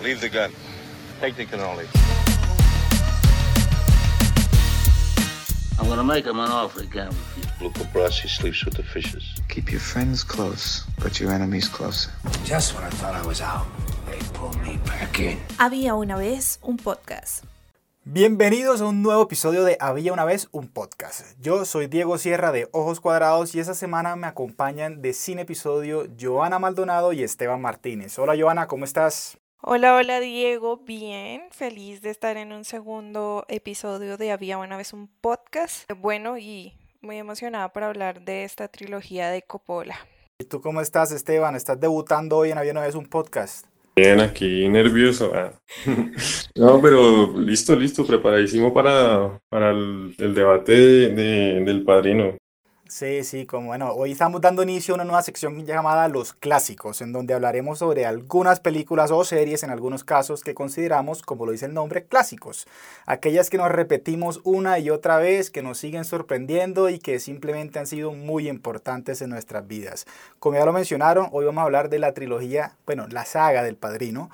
Leave the gun. Technical knowledge. I'm gonna make him an offer again with you. Luca Brasi sleeps with the fishes. Keep your friends close, but your enemies closer. Just when I thought I was out, they pulled me back in. Había una vez un podcast. Bienvenidos a un nuevo episodio de Había una vez un podcast. Yo soy Diego Sierra de Ojos Cuadrados y esta semana me acompañan de Cine Episodio Joana Maldonado y Esteban Martínez. Hola Joana, ¿cómo estás? Hola, hola Diego, bien, feliz de estar en un segundo episodio de Había una vez un podcast. Bueno, y muy emocionada por hablar de esta trilogía de Coppola. ¿Y tú cómo estás Esteban? ¿Estás debutando hoy en Había una vez un podcast? Bien, aquí nervioso. ah. No, pero listo, listo, preparadísimo para, para el, el debate de- de- del padrino. Sí, sí, como bueno, hoy estamos dando inicio a una nueva sección llamada Los Clásicos, en donde hablaremos sobre algunas películas o series, en algunos casos, que consideramos, como lo dice el nombre, clásicos. Aquellas que nos repetimos una y otra vez, que nos siguen sorprendiendo y que simplemente han sido muy importantes en nuestras vidas. Como ya lo mencionaron, hoy vamos a hablar de la trilogía, bueno, la saga del Padrino.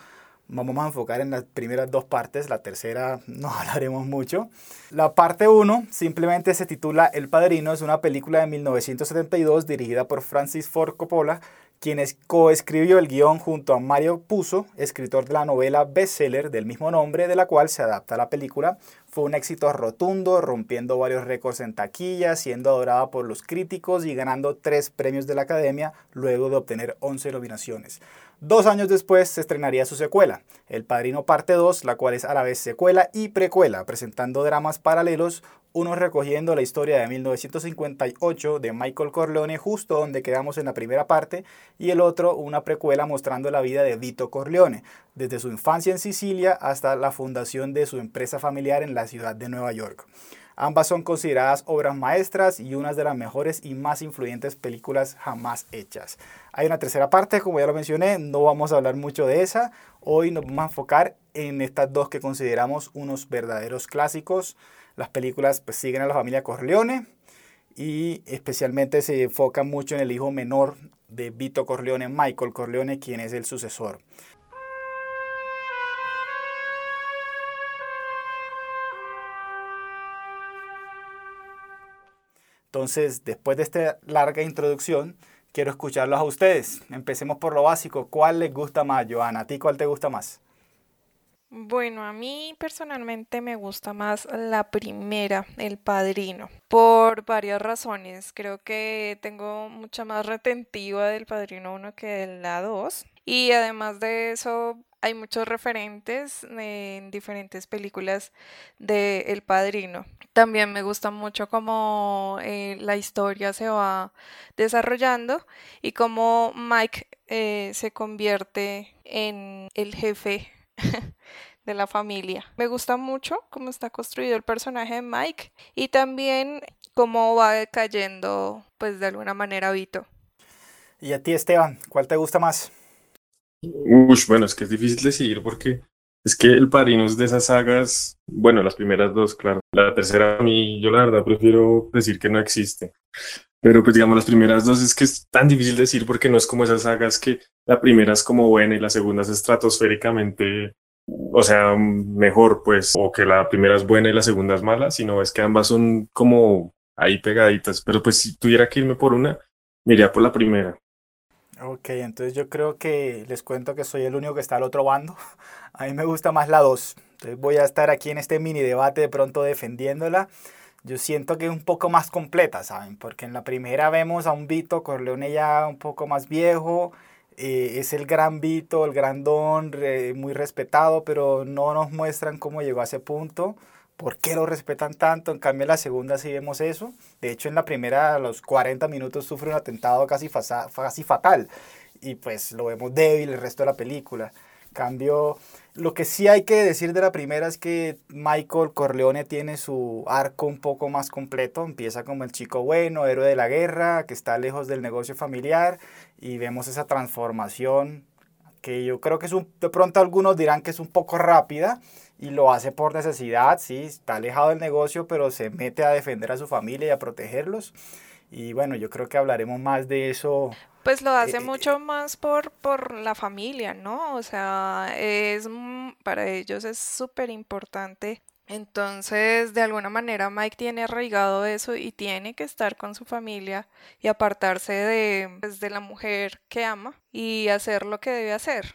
Vamos a enfocar en las primeras dos partes, la tercera no hablaremos mucho. La parte 1 simplemente se titula El Padrino, es una película de 1972 dirigida por Francis Ford Coppola, quien es- coescribió el guion junto a Mario Puzo, escritor de la novela bestseller del mismo nombre, de la cual se adapta la película. Fue un éxito rotundo, rompiendo varios récords en taquilla, siendo adorada por los críticos y ganando tres premios de la Academia luego de obtener 11 nominaciones. Dos años después se estrenaría su secuela, El Padrino Parte 2, la cual es a la vez secuela y precuela, presentando dramas paralelos, uno recogiendo la historia de 1958 de Michael Corleone justo donde quedamos en la primera parte y el otro una precuela mostrando la vida de Vito Corleone, desde su infancia en Sicilia hasta la fundación de su empresa familiar en la ciudad de Nueva York. Ambas son consideradas obras maestras y unas de las mejores y más influyentes películas jamás hechas. Hay una tercera parte, como ya lo mencioné, no vamos a hablar mucho de esa. Hoy nos vamos a enfocar en estas dos que consideramos unos verdaderos clásicos. Las películas pues, siguen a la familia Corleone y especialmente se enfocan mucho en el hijo menor de Vito Corleone, Michael Corleone, quien es el sucesor. Entonces, después de esta larga introducción, quiero escucharlos a ustedes. Empecemos por lo básico. ¿Cuál les gusta más, Joana? ¿A ti cuál te gusta más? Bueno, a mí personalmente me gusta más la primera, El Padrino, por varias razones. Creo que tengo mucha más retentiva del Padrino 1 que de la 2. Y además de eso, hay muchos referentes en diferentes películas de El Padrino. También me gusta mucho cómo eh, la historia se va desarrollando y cómo Mike eh, se convierte en el jefe de la familia. Me gusta mucho cómo está construido el personaje de Mike y también cómo va cayendo, pues de alguna manera, Vito. Y a ti, Esteban, ¿cuál te gusta más? Ush, bueno, es que es difícil decidir porque es que el padrino de esas sagas, bueno, las primeras dos, claro. La tercera a mí, yo la verdad prefiero decir que no existe. Pero pues digamos, las primeras dos es que es tan difícil decir porque no es como esas sagas que la primera es como buena y la segunda es estratosféricamente, o sea, mejor pues, o que la primera es buena y la segunda es mala, sino es que ambas son como ahí pegaditas. Pero pues si tuviera que irme por una, me iría por la primera. Ok, entonces yo creo que les cuento que soy el único que está al otro bando. A mí me gusta más la 2. Entonces voy a estar aquí en este mini debate de pronto defendiéndola. Yo siento que es un poco más completa, ¿saben? Porque en la primera vemos a un Vito Corleone ya un poco más viejo. eh, es el gran Vito, el gran don, re- muy respetado, pero no nos muestran cómo llegó a ese punto. ¿Por qué lo respetan tanto? En cambio, en la segunda sí vemos eso. De hecho, en la primera, a los 40 minutos, sufre un atentado casi, casi fatal. Y pues lo vemos débil el resto de la película. En cambio, lo que sí hay que decir de la primera es que Michael Corleone tiene su arco un poco más completo. Empieza como el chico bueno, héroe de la guerra, que está lejos del negocio familiar. Y vemos esa transformación que yo creo que es un, de pronto algunos dirán que es un poco rápida y lo hace por necesidad, sí, está alejado del negocio, pero se mete a defender a su familia y a protegerlos. Y bueno, yo creo que hablaremos más de eso Pues lo hace Eh, mucho más por, por la familia, ¿no? O sea, es mm, para ellos es súper importante. Entonces, de alguna manera, Mike tiene arraigado eso y tiene que estar con su familia y apartarse de, pues, de la mujer que ama y hacer lo que debe hacer.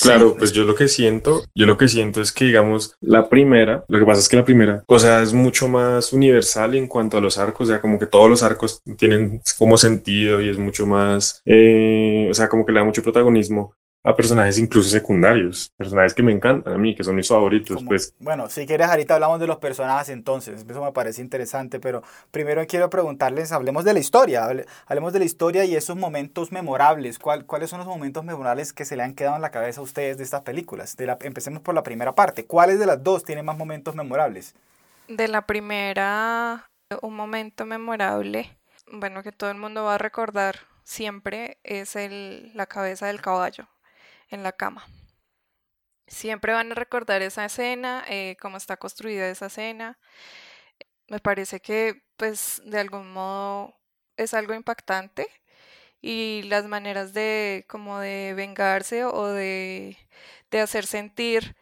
Claro, pues yo lo que siento, yo lo que siento es que, digamos, la primera, lo que pasa es que la primera, o sea, es mucho más universal en cuanto a los arcos, o sea, como que todos los arcos tienen como sentido y es mucho más, eh, o sea, como que le da mucho protagonismo a personajes incluso secundarios, personajes que me encantan a mí, que son mis favoritos, Como- pues Bueno, si quieres, ahorita hablamos de los personajes entonces, eso me parece interesante, pero primero quiero preguntarles, hablemos de la historia, hable- hablemos de la historia y esos momentos memorables, ¿Cuál- ¿cuáles son los momentos memorables que se le han quedado en la cabeza a ustedes de estas películas? De la, empecemos por la primera parte, ¿cuáles de las dos tienen más momentos memorables? De la primera, un momento memorable, bueno, que todo el mundo va a recordar siempre, es el, la cabeza del caballo en la cama. Siempre van a recordar esa escena, eh, cómo está construida esa escena. Me parece que, pues, de algún modo es algo impactante y las maneras de, como de vengarse o de, de hacer sentir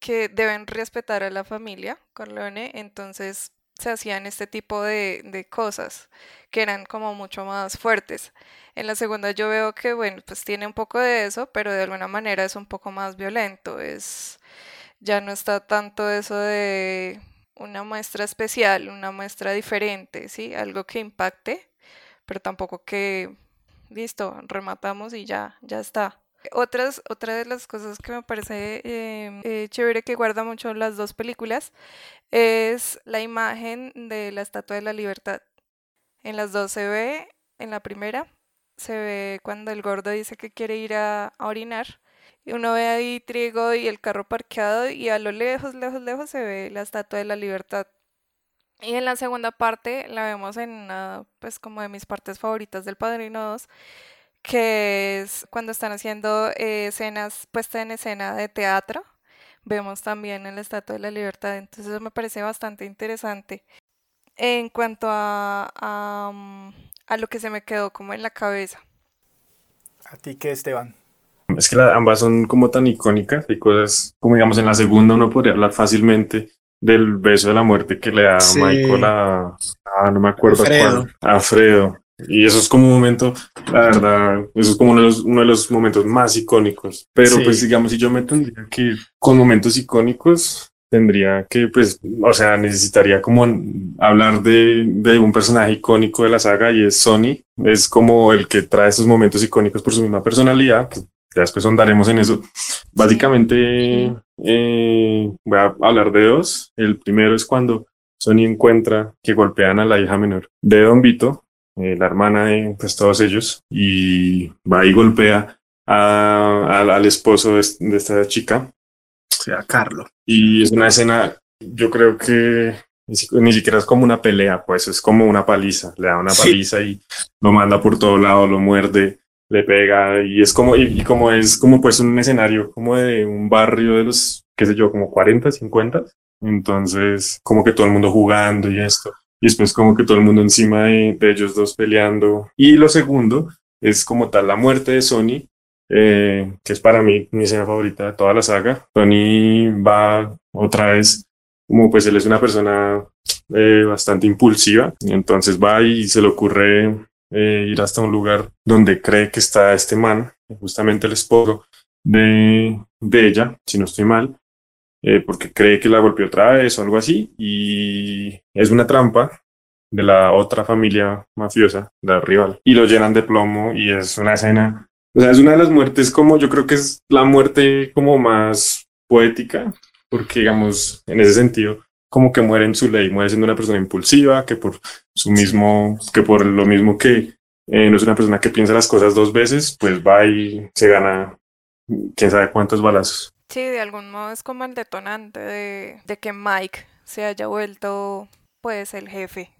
que deben respetar a la familia Corleone, entonces se hacían este tipo de, de cosas que eran como mucho más fuertes. En la segunda yo veo que, bueno, pues tiene un poco de eso, pero de alguna manera es un poco más violento, es, ya no está tanto eso de una muestra especial, una muestra diferente, ¿sí? Algo que impacte, pero tampoco que, listo, rematamos y ya, ya está. Otras, otra de las cosas que me parece eh, eh, chévere que guarda mucho las dos películas es la imagen de la Estatua de la Libertad. En las dos se ve, en la primera se ve cuando el gordo dice que quiere ir a, a orinar y uno ve ahí trigo y el carro parqueado y a lo lejos, lejos, lejos se ve la Estatua de la Libertad. Y en la segunda parte la vemos en una, pues como de mis partes favoritas del Padrino 2, que es cuando están haciendo eh, escenas, puesta en escena de teatro. Vemos también en la Estatua de la Libertad, entonces eso me parece bastante interesante. En cuanto a, a, mm, a lo que se me quedó como en la cabeza. ¿A ti qué, Esteban? Es que la- ambas son como tan icónicas, hay cosas, como digamos en la segunda uno podría hablar fácilmente del beso de la muerte que le da Sí. Michael a, ah, no me acuerdo Alfredo. cuál, a Alfredo. Y eso es como un momento, la verdad, eso es como uno de los, uno de los momentos más icónicos. Pero Sí. pues digamos, si yo me tendría que ir con momentos icónicos, tendría que, pues, o sea, necesitaría como hablar de, de un personaje icónico de la saga y es Sony. Es como el que trae esos momentos icónicos por su misma personalidad. ya después ahondaremos en eso. Básicamente, eh, voy a hablar de dos. El primero es cuando Sony encuentra que golpean a la hija menor de Don Vito, eh, la hermana de pues, todos ellos, y va y golpea a- al- al esposo de, de esta chica. O sea, Carlo. Y es una escena, yo creo que ni, si- ni siquiera es como una pelea, pues es como una paliza. Le da una Sí. paliza y lo manda por todo lado, lo muerde, le pega y es como, y, y como es como pues un escenario como de un barrio de los, qué sé yo, como 40, 50. Entonces, como que todo el mundo jugando y esto. Y después como que todo el mundo encima de, de ellos dos peleando. Y lo segundo es como tal la muerte de Sony, eh, que es para mí mi escena favorita de toda la saga. Tony va otra vez, como pues él es una persona eh, bastante impulsiva, entonces va y se le ocurre eh, ir hasta un lugar donde cree que está este man, justamente el esposo de, de ella, si no estoy mal, eh, porque cree que la golpeó otra vez o algo así, y es una trampa de la otra familia mafiosa, la rival, y lo llenan de plomo y es una escena o sea, es una de las muertes como yo creo que es la muerte como más poética, porque digamos, en ese sentido, como que muere en su ley, muere siendo una persona impulsiva, que por su mismo, que por lo mismo que eh, no es una persona que piensa las cosas dos veces, pues va y se gana quién sabe cuántos balazos. Sí, de algún modo es como el detonante de, de que Mike se haya vuelto pues el jefe.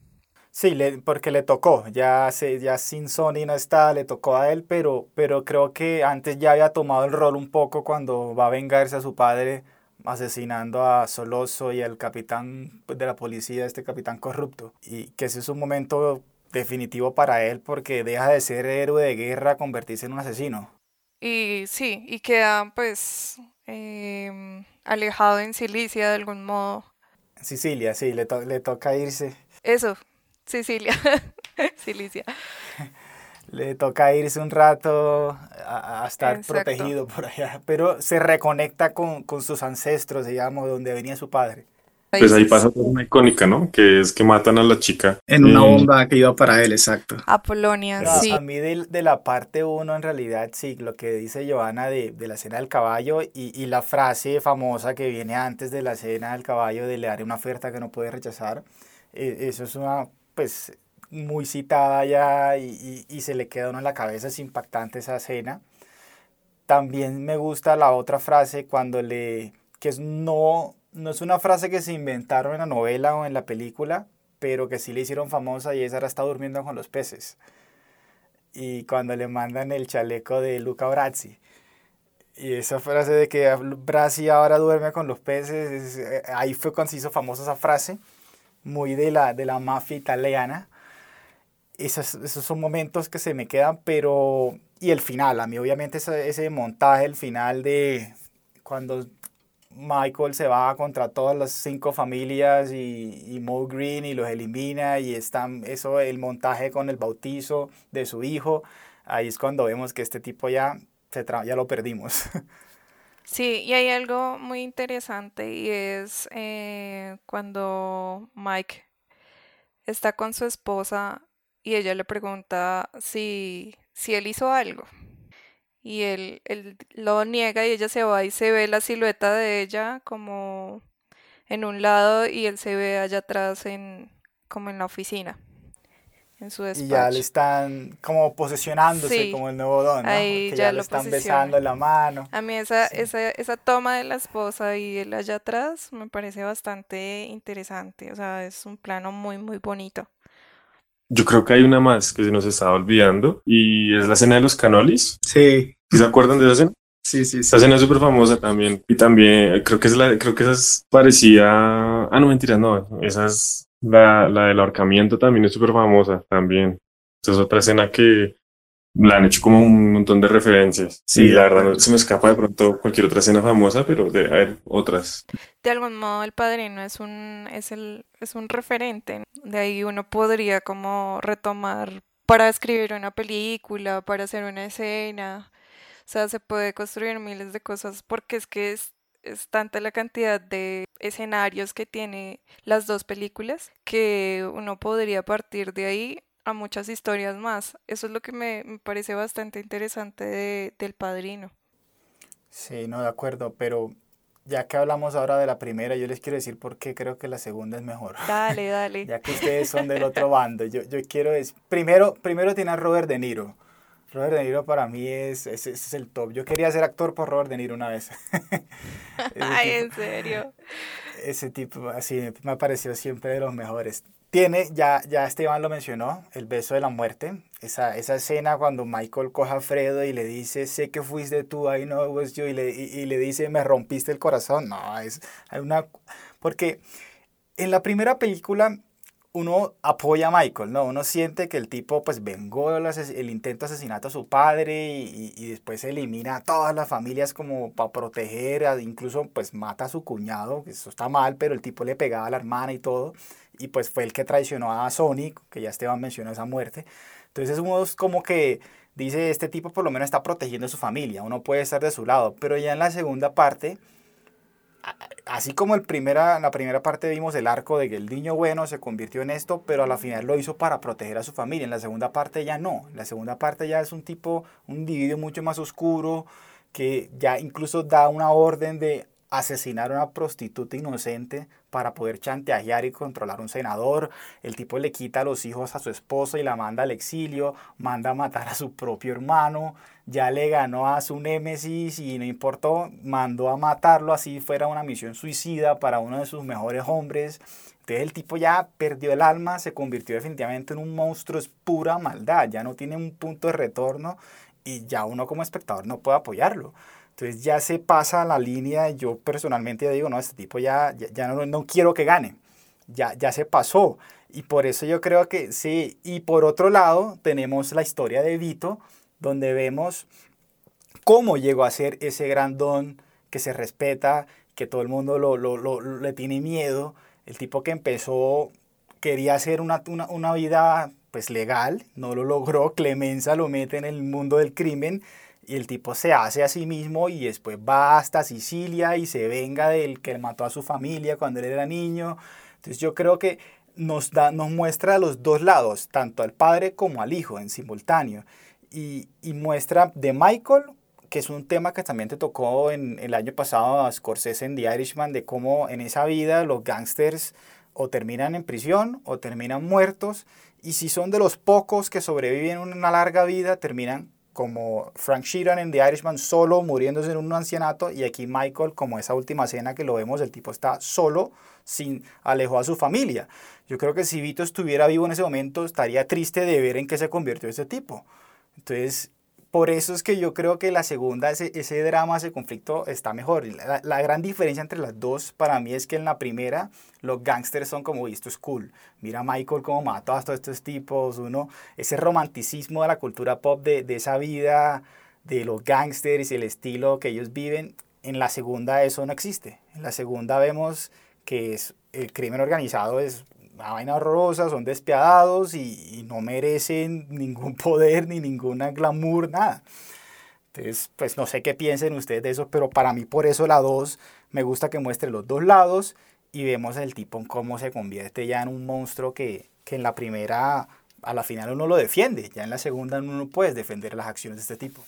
Sí, le, porque le tocó, ya, se, ya sin Sony no está, le tocó a él, pero, pero creo que antes ya había tomado el rol un poco cuando va a vengarse a su padre asesinando a Soloso y al capitán de la policía, este capitán corrupto. Y que ese es un momento definitivo para él porque deja de ser héroe de guerra a convertirse en un asesino. Y sí, y queda pues em, alejado en Sicilia de algún modo. Sicilia, sí, le, to- le toca irse. Eso, Sicilia, Sicilia. Le toca irse un rato a, a estar Exacto. protegido por allá, pero se reconecta con, con sus ancestros, digamos, donde venía su padre. Pues ahí pasa una icónica, ¿no? Que es que matan a la chica. En una bomba que iba para él, exacto. A Polonia, sí. A mí de, de la parte 1, en realidad, sí, lo que dice Joana de, de la escena del caballo y, y la frase famosa que viene antes de la escena del caballo de le daré una oferta que no puede rechazar, eh, eso es una, pues, muy citada ya y, y- y se le queda uno en la cabeza, es impactante esa escena. También me gusta la otra frase cuando le, que es no, no es una frase que se inventaron en la novela o en la película, pero que sí le hicieron famosa y esa era está durmiendo con los peces y cuando le mandan el chaleco de Luca Brazzi. Y esa frase de que Brazzi ahora duerme con los peces, es- eh, ahí fue cuando se hizo famosa esa frase, muy de la, de la mafia italiana. Esos, esos son momentos que se me quedan, pero... Y el final, a mí obviamente ese, ese montaje, el final de cuando Michael se va contra todas las cinco familias y, y Moe Green y los elimina y están eso el montaje con el bautizo de su hijo ahí es cuando vemos que este tipo ya se tra- ya lo perdimos Sí, y hay algo muy interesante y es eh, cuando Mike está con su esposa y ella le pregunta si, si él hizo algo. Y él, él lo niega y ella se va y se ve la silueta de ella como en un lado y él se ve allá atrás en como en la oficina, en su y ya despacho. le están como posesionándose Sí, como el nuevo don ¿no? ahí que ya ya, lo le están posesiona. besando la mano A mí esa, Sí. esa, esa toma de la esposa y él allá atrás me parece bastante interesante. O sea, es un plano muy, muy bonito. Yo creo que hay una más que se nos estaba olvidando y es la escena de los canolis. Sí, ¿Sí ¿Se acuerdan de esa escena? sí, sí, sí. Esa escena es súper famosa también. Y también creo que es la, creo que esa es parecía. Ah, no, mentiras, no. Esa es la, la del ahorcamiento también es súper famosa también. Esa es otra escena que la han hecho como un montón de referencias. Sí, y la verdad no se me escapa de pronto cualquier otra escena famosa, pero debe haber otras. De algún modo, El Padrino es un, es el, es un referente. De ahí uno podría como retomar para escribir una película, para hacer una escena. O sea, se puede construir miles de cosas porque es que es, es tanta la cantidad de escenarios que tiene las dos películas que uno podría partir de ahí a muchas historias más. Eso es lo que me, me parece bastante interesante de, del Padrino. sí no de acuerdo pero ya que hablamos ahora de la primera yo les quiero decir por qué creo que la segunda es mejor Dale, dale. ya que ustedes son del otro bando, yo, yo quiero decir, primero, primero tiene a Robert De Niro. Robert De Niro para mí es, es, es el top. Yo quería ser actor por Robert De Niro una vez. Ay, tipo- en serio. ese tipo así me ha parecido siempre de los mejores. Tiene, ya, ya Esteban lo mencionó, el beso de la muerte. Esa, esa escena cuando Michael coge a Fredo y le dice, sé que fuiste tú, I know it was y le, y, le dice, me rompiste el corazón. No, es hay una... Porque en la primera película uno apoya a Michael, ¿no? Uno siente que el tipo pues vengó el, intento de asesinato a su padre y, y- después elimina a todas las familias como para proteger, incluso pues mata a su cuñado, que eso está mal, pero el tipo le pegaba a la hermana y todo, y pues fue el que traicionó a Sonic, que ya Esteban mencionó esa muerte. Entonces uno es como que dice, este tipo por lo menos está protegiendo a su familia, uno puede estar de su lado, pero ya en la segunda parte así como el primera, en la primera parte vimos el arco de que el niño bueno se convirtió en esto, pero a la final lo hizo para proteger a su familia. En la segunda parte ya no. La segunda parte ya es un tipo, un individuo mucho más oscuro, que ya incluso da una orden de asesinar a una prostituta inocente para poder chantajear y controlar un senador. El tipo le quita a los hijos a su esposa y la manda al exilio, manda a matar a su propio hermano, ya le ganó a su némesis y no importó, mandó a matarlo así fuera una misión suicida para uno de sus mejores hombres. Entonces el tipo ya perdió el alma, se convirtió definitivamente en un monstruo, es pura maldad, ya no tiene un punto de retorno y ya uno como espectador no puede apoyarlo. Entonces ya se pasa la línea, yo personalmente ya digo, no, este tipo ya, ya, no, no quiero que gane, ya, ya se pasó. Y por eso yo creo que sí. Y por otro lado, tenemos la historia de Vito, donde vemos cómo llegó a ser ese gran don que se respeta, que todo el mundo lo, lo, lo, le tiene miedo. El tipo que empezó quería hacer una, una, una vida pues legal, no lo logró, Clemenza lo mete en el mundo del crimen y el tipo se hace a sí mismo y después va hasta Sicilia y se venga del que mató a su familia cuando él era niño. Entonces yo creo que nos, da, nos muestra los dos lados, tanto al padre como al hijo en simultáneo. Y, y muestra de Michael, que es un tema que también te tocó en el año pasado a Scorsese en The Irishman, de cómo en esa vida los gángsters o terminan en prisión o terminan muertos y si son de los pocos que sobreviven una larga vida, terminan como Frank Sheeran en The Irishman, solo muriéndose en un ancianato, y aquí Michael, como esa última escena que lo vemos, el tipo está solo, sin alejó a su familia. Yo creo que si Vito estuviera vivo en ese momento, estaría triste de ver en qué se convirtió ese tipo. Entonces, por eso es que yo creo que la segunda, ese, ese drama, ese conflicto está mejor. La, la, gran diferencia entre las dos para mí es que en la primera los gangsters son como, esto es cool. Mira a Michael cómo mata a todos estos tipos, uno, ese romanticismo de la cultura pop, de, de esa vida de los gangsters y el estilo que ellos viven. En la segunda eso no existe. En la segunda vemos que es, el crimen organizado es una vaina horrorosa, son despiadados y, y, no merecen ningún poder ni ninguna glamour, nada. Entonces, pues no sé qué piensen ustedes de eso, pero para mí por eso la 2 me gusta que muestre los dos lados y vemos el tipo en cómo se convierte ya en un monstruo que, que en la primera, a la final uno lo defiende, ya en la segunda uno no puede defender las acciones de este tipo.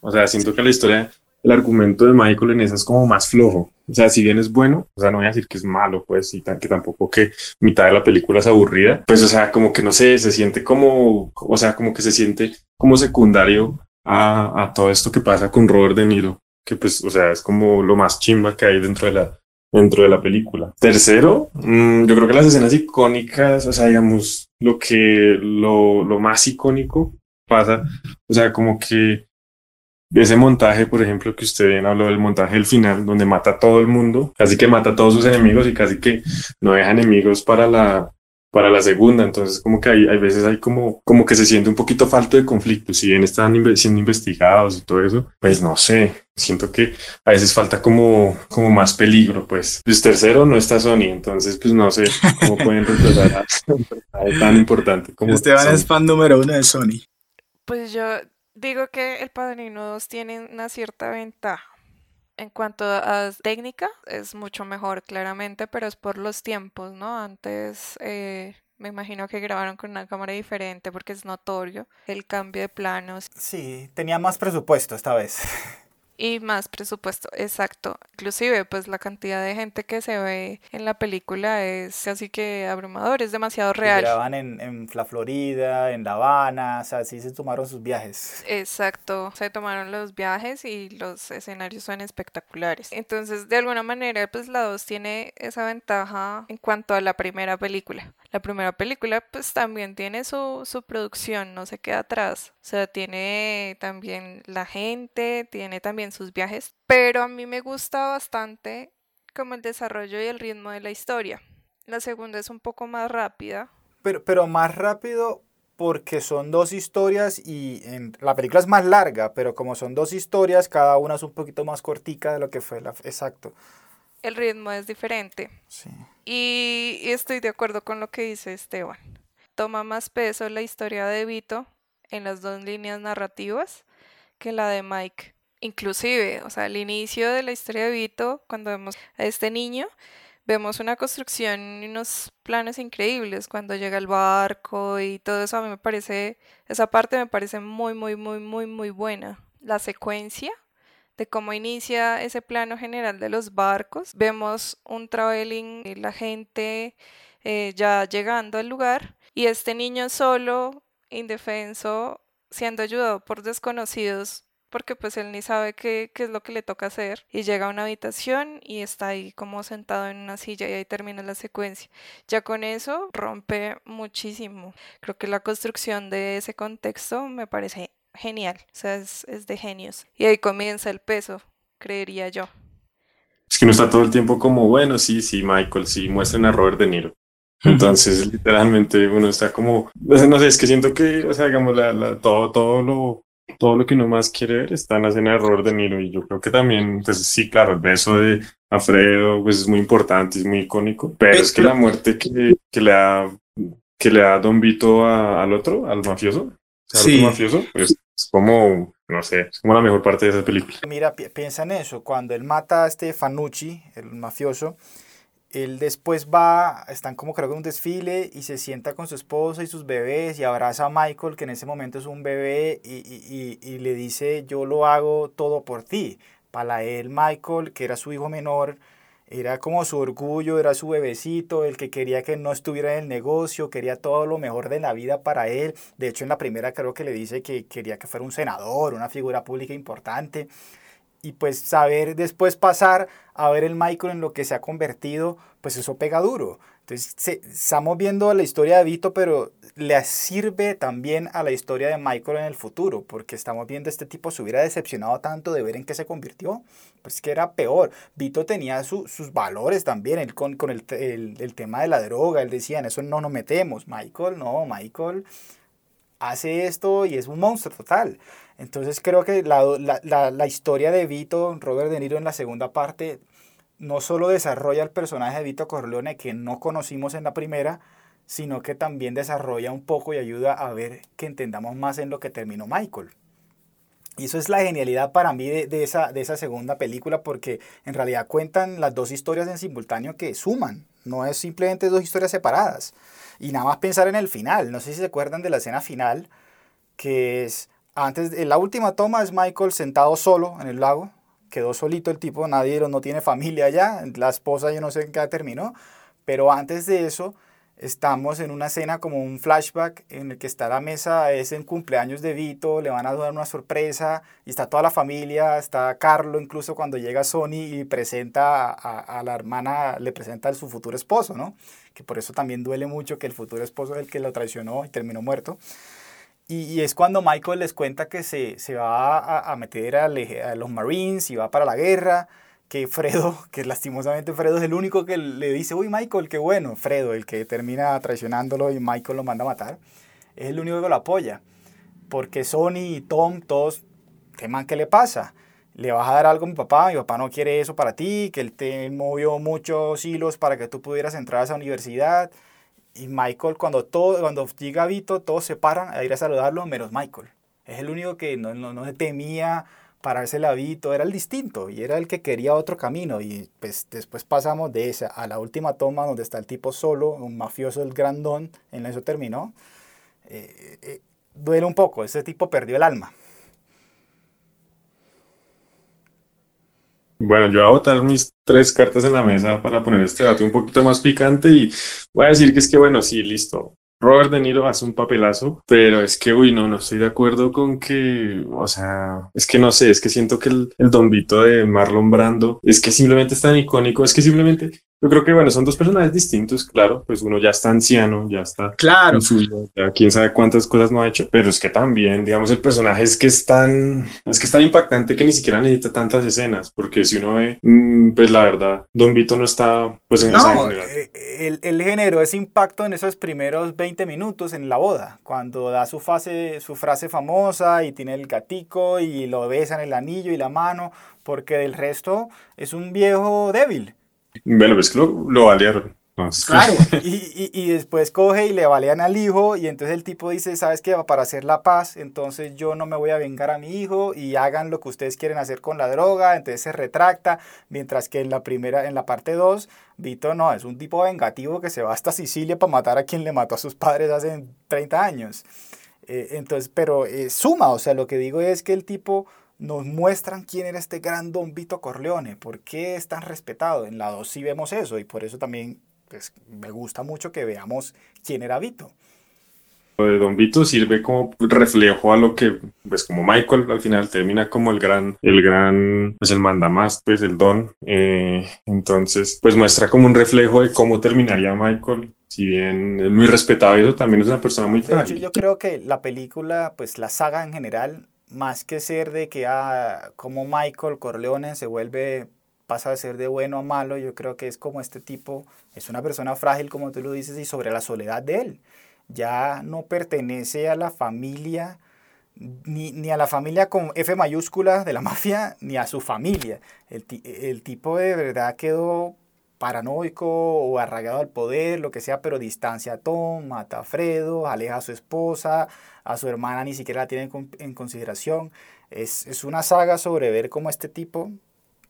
O sea, siento que la historia el argumento de Michael en esa es como más flojo. O sea, si bien es bueno, o sea, no voy a decir que es malo, pues, y que tampoco que mitad de la película es aburrida, pues, o sea, como que no sé, se siente como, o sea, como que se siente como secundario a, a todo esto que pasa con Robert De Niro, que pues, o sea, es como lo más chimba que hay dentro de la, dentro de la película. Tercero, mmm, yo creo que las escenas icónicas, o sea, digamos, lo que, lo, lo más icónico pasa, o sea, como que ese montaje, por ejemplo, que usted bien habló del montaje del final, donde mata a todo el mundo, casi que mata a todos sus enemigos y casi que no deja enemigos para la, para la segunda. Entonces, como que hay, hay veces hay como, como que se siente un poquito falto de conflicto. Si bien están inve siendo investigados y todo eso, pues no sé. Siento que a veces falta como, como más peligro, pues. Pues tercero no está Sony, entonces pues no sé cómo pueden reemplazar a, a tan importante como Esteban Sony. es fan número uno de Sony. Pues yo digo que el Padrino 2 tiene una cierta ventaja. En cuanto a técnica, es mucho mejor, claramente, pero es por los tiempos, ¿no? Antes eh, me imagino que grabaron con una cámara diferente porque es notorio el cambio de planos. Sí, tenía más presupuesto esta vez. Y más presupuesto, exacto. Inclusive, pues la cantidad de gente que se ve en la película es casi que abrumador, es demasiado real. Graban en, en, la Florida, en La Habana, o sea, sí se tomaron sus viajes. Exacto, se tomaron los viajes y los escenarios son espectaculares. Entonces, de alguna manera, pues la 2 tiene esa ventaja en cuanto a la primera película. La primera película, pues también tiene su, su producción, no se queda atrás. O sea, tiene también la gente, tiene también sus viajes, pero a mí me gusta bastante como el desarrollo y el ritmo de la historia. La segunda es un poco más rápida. Pero, pero más rápido porque son dos historias y en, la película es más larga, pero como son dos historias, cada una es un poquito más cortica de lo que fue la... Exacto. El ritmo es diferente. Sí. Y, y estoy de acuerdo con lo que dice Esteban. Toma más peso la historia de Vito en las dos líneas narrativas que la de Mike. Inclusive, o sea, al inicio de la historia de Vito, cuando vemos a este niño, vemos una construcción y unos planos increíbles cuando llega el barco y todo eso a mí me parece, esa parte me parece muy, muy, muy, muy, muy buena. La secuencia de cómo inicia ese plano general de los barcos, vemos un traveling y la gente eh, ya llegando al lugar y este niño solo, indefenso, siendo ayudado por desconocidos porque pues él ni sabe qué, qué, es lo que le toca hacer y llega a una habitación y está ahí como sentado en una silla y ahí termina la secuencia. Ya con eso rompe muchísimo. Creo que la construcción de ese contexto me parece genial, o sea, es, es de genios. Y ahí comienza el peso, creería yo. Es que no está todo el tiempo como, bueno, sí, sí, Michael, sí, muestren a Robert De Niro. Entonces, literalmente uno está como, no sé, es que siento que, o sea, digamos, la, la, todo, todo lo, todo lo que uno más quiere ver está en la escena de Robert De Niro y yo creo que también, pues sí, claro, el beso de Alfredo pues es muy importante, es muy icónico, pero es que la muerte que, que le da que le da Don Vito a, al otro, al mafioso, al Sí. otro mafioso, pues es como, no sé, es como la mejor parte de esa película. Mira, pi- piensa en eso. Cuando él mata a este Fanucci, el mafioso, él después va, están como creo que en un desfile y se sienta con su esposa y sus bebés y abraza a Michael, que en ese momento es un bebé, y, y- y- y le dice, yo lo hago todo por ti. Para él, Michael, que era su hijo menor, era como su orgullo, era su bebecito, el que quería que no estuviera en el negocio, quería todo lo mejor de la vida para él. De hecho, en la primera creo que le dice que quería que fuera un senador, una figura pública importante. Y pues saber después pasar a ver el Michael en lo que se ha convertido, pues eso pega duro. Entonces se- estamos viendo la historia de Vito, pero le sirve también a la historia de Michael en el futuro, porque estamos viendo este tipo se hubiera decepcionado tanto de ver en qué se convirtió, pues que era peor. Vito tenía su- sus valores también, él con, con el, el- el tema de la droga, él decía, en eso no nos metemos. Michael, no, Michael hace esto y es un monstruo total. Entonces creo que la, la, la, la historia de Vito, Robert De Niro en la segunda parte, no solo desarrolla el personaje de Vito Corleone que no conocimos en la primera, sino que también desarrolla un poco y ayuda a ver que entendamos más en lo que terminó Michael. Y eso es la genialidad para mí de, de esa, de esa segunda película, porque en realidad cuentan las dos historias en simultáneo que suman, no es simplemente dos historias separadas. Y nada más pensar en el final, no sé si se acuerdan de la escena final, que es antes, en la última toma es Michael sentado solo en el lago, quedó solito el tipo, nadie no tiene familia allá, la esposa yo no sé en qué terminó, pero antes de eso estamos en una escena como un flashback en el que está la mesa, es en cumpleaños de Vito, le van a dar una sorpresa y está toda la familia, está Carlo incluso cuando llega Sony y presenta a la hermana, le presenta a su futuro esposo, ¿no? Que por eso también duele mucho que el futuro esposo es el que lo traicionó y terminó muerto. Y, es cuando Michael les cuenta que se, se va a, meter a, los Marines y va para la guerra, que Fredo, que lastimosamente Fredo es el único que le dice, uy Michael, qué bueno, Fredo, el que termina traicionándolo y Michael lo manda a matar, es el único que lo apoya, porque Sony y Tom, todos teman qué le pasa. Le vas a dar algo a mi papá, mi papá no quiere eso para ti, que él te movió muchos hilos para que tú pudieras entrar a esa universidad. Y Michael, cuando, todo, cuando llega Vito, todos se paran a ir a saludarlo, menos Michael. Es el único que no, no, no temía pararse a Vito, era el distinto y era el que quería otro camino. Y pues después pasamos de esa a la última toma donde está el tipo solo, un mafioso, el grandón, en eso terminó. Eh, eh, duele un poco, ese tipo perdió el alma. Bueno, yo voy a botar mis tres cartas en la mesa para poner este debate un poquito más picante y voy a decir que es que, bueno, sí, listo. Robert De Niro hace un papelazo, pero es que, uy, no, no estoy de acuerdo con que, o sea, es que no sé, es que siento que el, el Don Vito de Marlon Brando es que simplemente es tan icónico, es que simplemente, yo creo que, bueno, son dos personajes distintos, claro, pues uno ya está anciano, ya está Claro. ya quién sabe cuántas cosas no ha hecho, pero es que también, digamos, el personaje es que es tan, es que es tan impactante que ni siquiera necesita tantas escenas, porque si uno ve, mm, pues la verdad, Don Vito no está, pues en esa No, general. eh, él, él generó ese impacto en esos primeros 20 minutos en la boda, cuando da su, fase, su frase famosa y tiene el gatico y lo besan el anillo y la mano, porque del resto es un viejo débil. Bueno, pues que lo, lo. Entonces, Claro. Y, y- y después coge y le balean al hijo y entonces el tipo dice, ¿sabes qué? Para hacer la paz, entonces yo no me voy a vengar a mi hijo y hagan lo que ustedes quieren hacer con la droga, entonces se retracta, mientras que en la primera, en la parte 2, Vito no, es un tipo vengativo que se va hasta Sicilia para matar a quien le mató a sus padres hace 30 años. Eh, entonces, pero eh, suma, o sea, lo que digo es que el tipo nos muestran quién era este gran Don Vito Corleone, por qué es tan respetado. En la 2 sí vemos eso y por eso también pues, me gusta mucho que veamos quién era Vito. Lo de Don Vito sirve como reflejo a lo que, pues como Michael al final termina como el gran, el gran, pues el mandamás, pues el don. Eh, entonces, pues muestra como un reflejo de cómo terminaría Michael. Si bien es muy respetado y eso también es una persona muy frágil. yo creo que la película, pues la saga en general, más que ser de que ah, como Michael Corleone se vuelve pasa de ser de bueno a malo, yo creo que es como este tipo, es una persona frágil como tú lo dices y sobre la soledad de él. Ya no pertenece a la familia, ni, ni a la familia con F mayúscula de la mafia, ni a su familia. El, el tipo de verdad quedó paranoico o arraigado al poder, lo que sea, pero distancia a Tom, mata a Fredo, aleja a su esposa, a su hermana ni siquiera la tiene en consideración. Es, es una saga sobre ver cómo este tipo,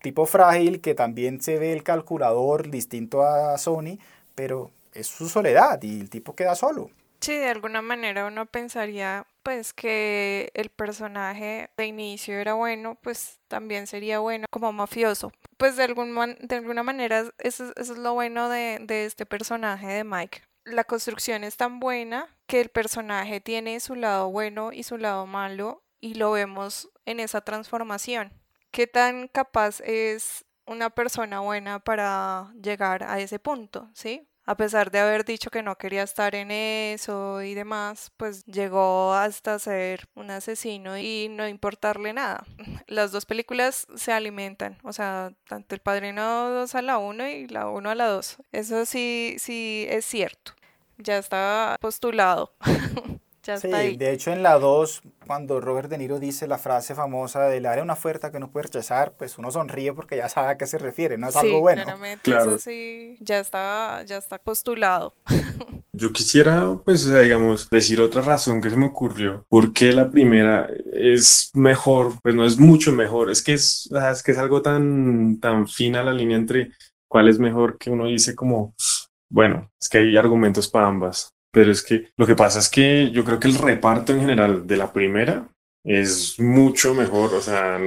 tipo frágil, que también se ve el calculador distinto a Sony, pero es su soledad y el tipo queda solo. Sí, de alguna manera uno pensaría pues que el personaje de inicio era bueno, pues también sería bueno como mafioso. Pues de, algún de alguna manera eso, es lo bueno de, de este personaje de Mike. La construcción es tan buena que el personaje tiene su lado bueno y su lado malo y lo vemos en esa transformación. ¿Qué tan capaz es una persona buena para llegar a ese punto? ¿Sí? A pesar de haber dicho que no quería estar en eso y demás, pues llegó hasta ser un asesino y no importarle nada. Las dos películas se alimentan, o sea, tanto el Padrino 2 a la 1 y la 1 a la 2. Eso sí, sí es cierto. Ya está postulado. sí, de hecho en la 2, cuando Robert De Niro dice la frase famosa de le haré una oferta que no puede rechazar, pues uno sonríe porque ya sabe a qué se refiere, no es algo bueno. Claramente, eso sí, ya está, ya está postulado. Yo quisiera, pues, digamos, decir otra razón que se me ocurrió. ¿Por qué la primera es mejor? Pues no es mucho mejor. Es que es, es que es algo tan, tan fina la línea entre cuál es mejor que uno dice como, bueno, es que hay argumentos para ambas. Pero es que lo que pasa es que yo creo que el reparto en general de la primera es mucho mejor. O sea,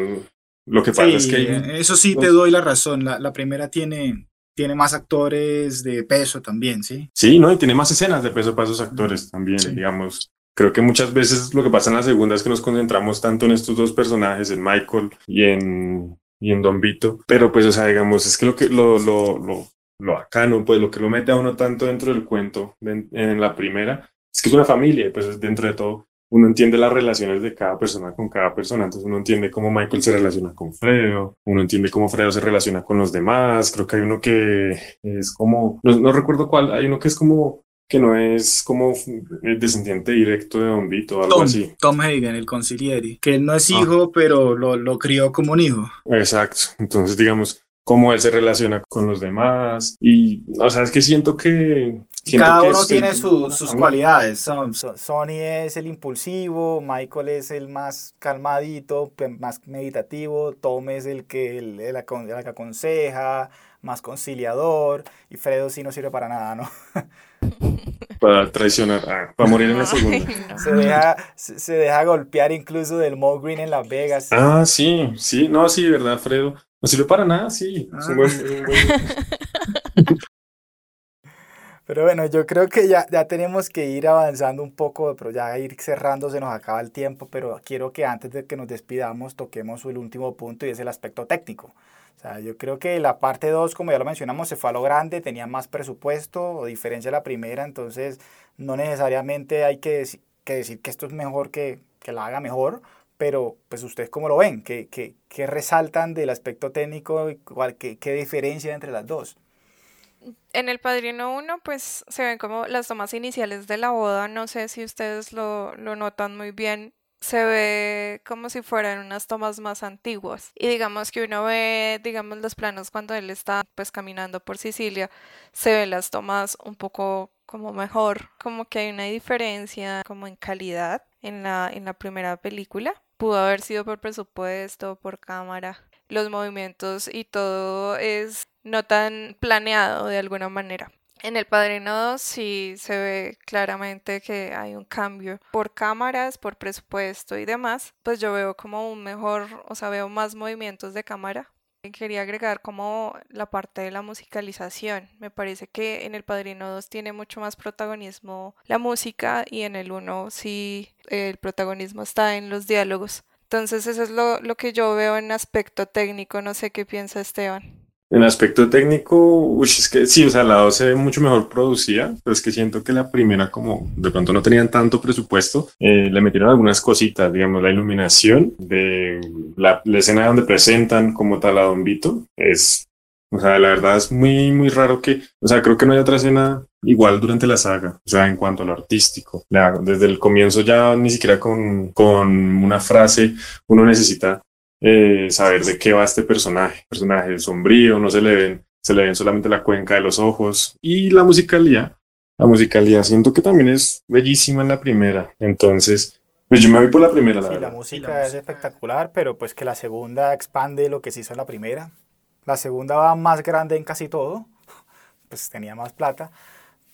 lo que pasa es que... eso sí te doy la razón. La, la primera tiene, tiene más actores de peso también, ¿sí? Sí, ¿no? Y tiene más escenas de peso para esos actores también, digamos. Creo que muchas veces lo que pasa en la segunda es que nos concentramos tanto en estos dos personajes, en Michael y en, y en Don Vito, pero pues, o sea, digamos, es que lo que lo, lo, lo, lo bacano, pues lo que lo mete a uno tanto dentro del cuento en, la primera, es que es una familia, pues dentro de todo uno entiende las relaciones de cada persona con cada persona, entonces uno entiende cómo Michael se relaciona con Fredo, uno entiende cómo Fredo se relaciona con los demás, creo que hay uno que es como, no, recuerdo cuál, hay uno que es como que no es como el descendiente directo de Don Vito o algo así. Tom Hagen, el conciliere, que él no es ah. hijo, pero lo, lo crió como un hijo. Exacto, entonces digamos, cómo él se relaciona con los demás. Y, o sea, es que siento que... Cada uno tiene sus cualidades. Sony es el impulsivo, Michael es el más calmadito, más meditativo, Tom es el que, el, el, que aconseja, más conciliador, y Fredo sí no sirve para nada, ¿no? para traicionar, ah, para morir en la segunda. Se, deja, se, deja golpear incluso del Mo Green en Las Vegas. Ah, sí, sí, no, sí, verdad, Fredo. No sirve para nada, sí. Pero bueno, yo creo que ya, ya tenemos que ir avanzando un poco, pero ya ir cerrando se nos acaba el tiempo, pero quiero que antes de que nos despidamos toquemos el último punto y es el aspecto técnico. O sea, yo creo que la parte 2, como ya lo mencionamos, se fue a lo grande, tenía más presupuesto, a diferencia de la primera, entonces no necesariamente hay que, que decir que esto es mejor que, que la haga mejor, pero pues ustedes cómo lo ven, ¿Qué, qué, qué resaltan del aspecto técnico y qué, qué diferencia entre las dos? En el Padrino 1 pues se ven como las tomas iniciales de la boda, no sé si ustedes lo, lo notan muy bien, se ve como si fueran unas tomas más antiguas. Y digamos que uno ve, digamos, los planos cuando él está pues caminando por Sicilia, se ven las tomas un poco como mejor, como que hay una diferencia como en calidad en la, en la primera película pudo haber sido por presupuesto, por cámara. Los movimientos y todo es no tan planeado de alguna manera. En El Padrino 2 sí se ve claramente que hay un cambio por cámaras, por presupuesto y demás. Pues yo veo como un mejor, o sea, veo más movimientos de cámara Quería agregar como la parte de la musicalización. Me parece que en El Padrino 2 tiene mucho más protagonismo la música y en el 1 sí el protagonismo está en los diálogos. Entonces eso es lo, lo que yo veo en aspecto técnico. No sé qué piensa Esteban. En aspecto técnico, uy, es que sí, o sea, la 2 se ve mucho mejor producida, pero es que siento que la primera, como de pronto no tenían tanto presupuesto, eh, le metieron algunas cositas, digamos, la iluminación de la, la escena donde presentan como tal a Don Vito, es, o sea, la verdad es muy, muy raro que, o sea, creo que no hay otra escena igual durante la saga, o sea, en cuanto a lo artístico, la- desde el comienzo ya ni siquiera con, con una frase uno necesita eh, saber de qué va este personaje. Personaje sombrío, no se le ven, se le ven solamente la cuenca de los ojos. Y la musicalidad, la musicalidad siento que también es bellísima en la primera. Entonces, pues yo me voy por la primera, la Sí, la verdad. música es espectacular, pero pues que la segunda expande lo que se hizo en la primera. La segunda va más grande en casi todo, pues tenía más plata.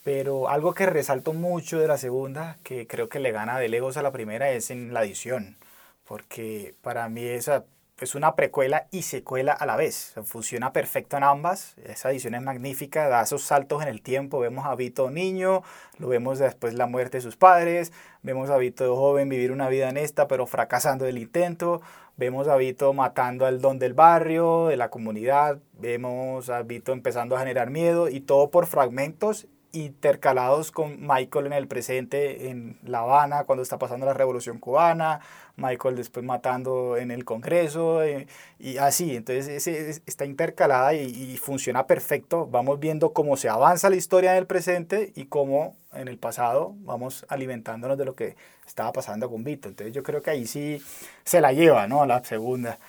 Pero algo que resalto mucho de la segunda, que creo que le gana de lejos a la primera, es en la edición. Porque para mí esa es una precuela y secuela a la vez. Funciona perfecto en ambas. Esa edición es magnífica, da esos saltos en el tiempo. Vemos a Vito niño, lo vemos después la muerte de sus padres, vemos a Vito joven vivir una vida en esta, pero fracasando el intento. Vemos a Vito matando al don del barrio, de la comunidad. Vemos a Vito empezando a generar miedo y todo por fragmentos intercalados con Michael en el presente en La Habana cuando está pasando la revolución cubana, Michael después matando en el Congreso eh, y así, entonces ese, es- está intercalada y, y funciona perfecto, vamos viendo cómo se avanza la historia en el presente y cómo en el pasado vamos alimentándonos de lo que estaba pasando con Vito, entonces yo creo que ahí sí se la lleva, ¿no? La segunda.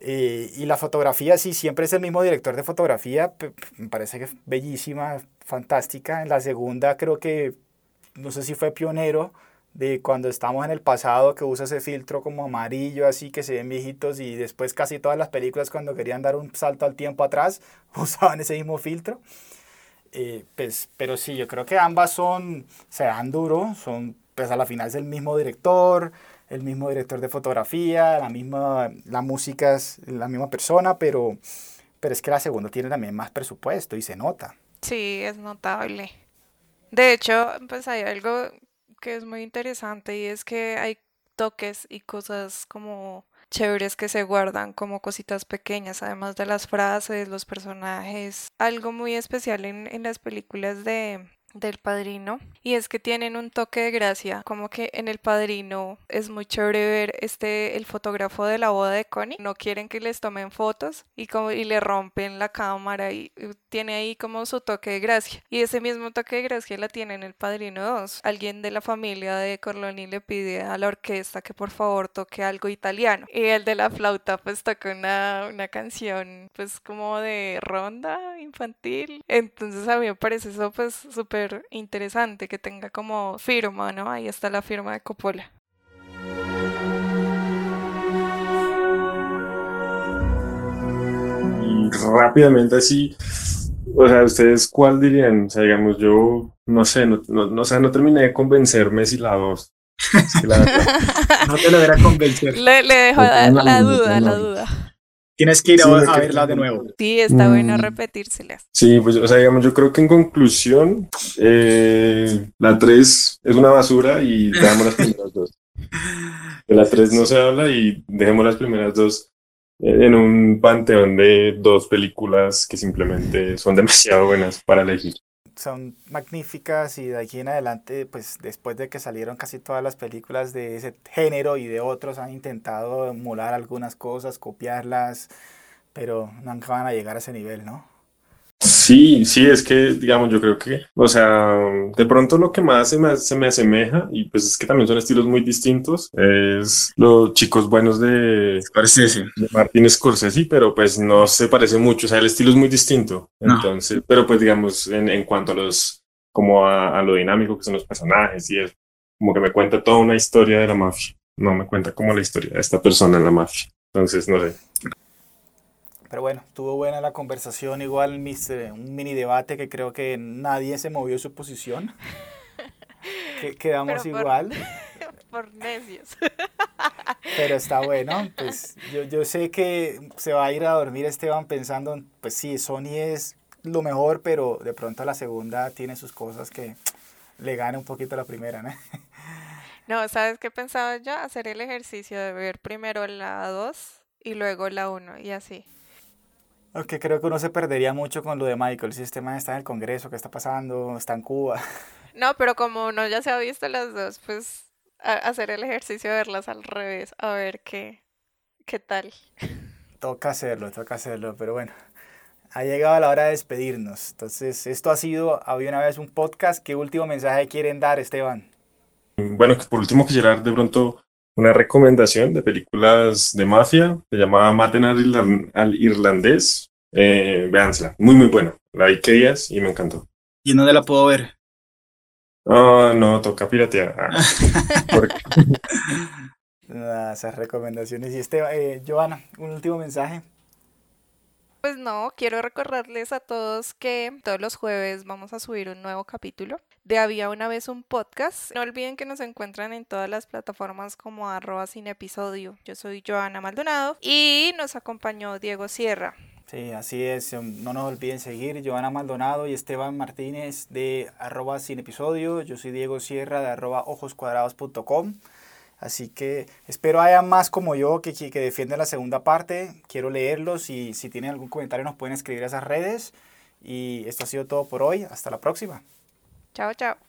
Eh, y la fotografía, sí, siempre es el mismo director de fotografía, me parece que es bellísima, fantástica. En la segunda creo que, no sé si fue pionero de cuando estamos en el pasado, que usa ese filtro como amarillo, así que se ven viejitos, y después casi todas las películas cuando querían dar un salto al tiempo atrás, usaban ese mismo filtro. Eh, pues, pero sí, yo creo que ambas son, se dan duro, son, pues a la final es el mismo director, el mismo director de fotografía, la misma, la música es la misma persona, pero, pero es que la segunda tiene también más presupuesto y se nota. Sí, es notable. De hecho, pues hay algo que es muy interesante y es que hay toques y cosas como chéveres que se guardan como cositas pequeñas, además de las frases, los personajes. Algo muy especial en, en las películas de del Padrino y es que tienen un toque de gracia como que en el Padrino es muy chévere ver este el fotógrafo de la boda de Connie. No quieren que les tomen fotos y como y le rompen la cámara y, tiene ahí como su toque de gracia. Y ese mismo toque de gracia la tiene en el Padrino 2 alguien de la familia de Corleone le pide a la orquesta que por favor toque algo italiano. Y el de la flauta pues toca una, una canción pues como de ronda infantil. Entonces a mí me parece eso pues súper interesante que tenga como firma, ¿no? Ahí está la firma de Coppola. Y rápidamente así, o sea, ¿ustedes cuál dirían? O sea, digamos, yo no sé, no, no, no, o sea, no terminé de convencerme si la dos. Es que la verdad, No te logra convencer. Le, le dejo la, duda, la duda. Tienes que ir a, Sí, a que- verla de nuevo. Sí, está bueno Mm. repetírselas. Sí, pues, o sea, digamos, yo creo que en conclusión, eh, la 3 es una basura y dejamos las primeras dos. De la 3 no se habla y dejemos las primeras dos eh, en un panteón de dos películas que simplemente son demasiado buenas para elegir. Son magníficas y de aquí en adelante, pues después de que salieron casi todas las películas de ese género y de otros, han intentado emular algunas cosas, copiarlas, pero nunca van a llegar a ese nivel, ¿no? Sí, sí, es que, digamos, yo creo que, o sea, de pronto lo que más se me, se me asemeja, y pues es que también son estilos muy distintos, es los chicos buenos de, sí. de Martin Scorsese, pero pues no se parece mucho, o sea, el estilo es muy distinto. No. Entonces, pero pues digamos, en, en cuanto a los, como a, a lo dinámico que son los personajes y es como que me cuenta toda una historia de la mafia, no me cuenta como la historia de esta persona en la mafia. Entonces, no sé. Pero bueno, estuvo buena la conversación, igual mis, eh, un mini debate que creo que nadie se movió de su posición. Que, quedamos por- igual, Por necios. pero está bueno. Pues yo, yo sé que se va a ir a dormir Esteban pensando, pues sí, Sony es lo mejor, pero de pronto la segunda tiene sus cosas que le gana un poquito a la primera, ¿no? No, ¿sabes qué pensaba yo? Hacer el ejercicio de ver primero la 2 y luego la 1 y así. Aunque creo que uno se perdería mucho con lo de Michael. Si este man está en el Congreso, ¿qué está pasando? Está en Cuba. No, pero como uno ya se ha visto las dos, pues a- hacer el ejercicio de verlas al revés, a ver qué, qué tal. Toca hacerlo, toca hacerlo, pero bueno. Ha llegado la hora de despedirnos. Entonces, esto ha sido Había una vez un podcast. ¿Qué último mensaje quieren dar, Esteban? Bueno, por último quisiera dar de pronto una recomendación de películas de mafia. Se llama Maten al Irlandés. Eh, véansela, muy muy buena. La vi que días y me encantó. ¿Y en dónde la puedo ver? Ah, no, toca piratear. Ah, porque- Nada, esas recomendaciones. Y Esteban, eh, Joana, un último mensaje. Pues no, quiero recordarles a todos que todos los jueves vamos a subir un nuevo capítulo de Había una vez un podcast. No olviden que nos encuentran en todas las plataformas como arroba sin episodio. Yo soy Joana Maldonado y nos acompañó Diego Sierra. Sí, así es. um, No nos olviden seguir. Joana Maldonado y Esteban Martínez de arroba sin episodio. Yo soy Diego Sierra de arroba ojoscuadrados.com. Así que espero haya más como yo que que defienden la segunda parte. Quiero leerlos y si tienen algún comentario nos pueden escribir a esas redes. Y esto ha sido todo por hoy. Hasta la próxima. Chao, chao.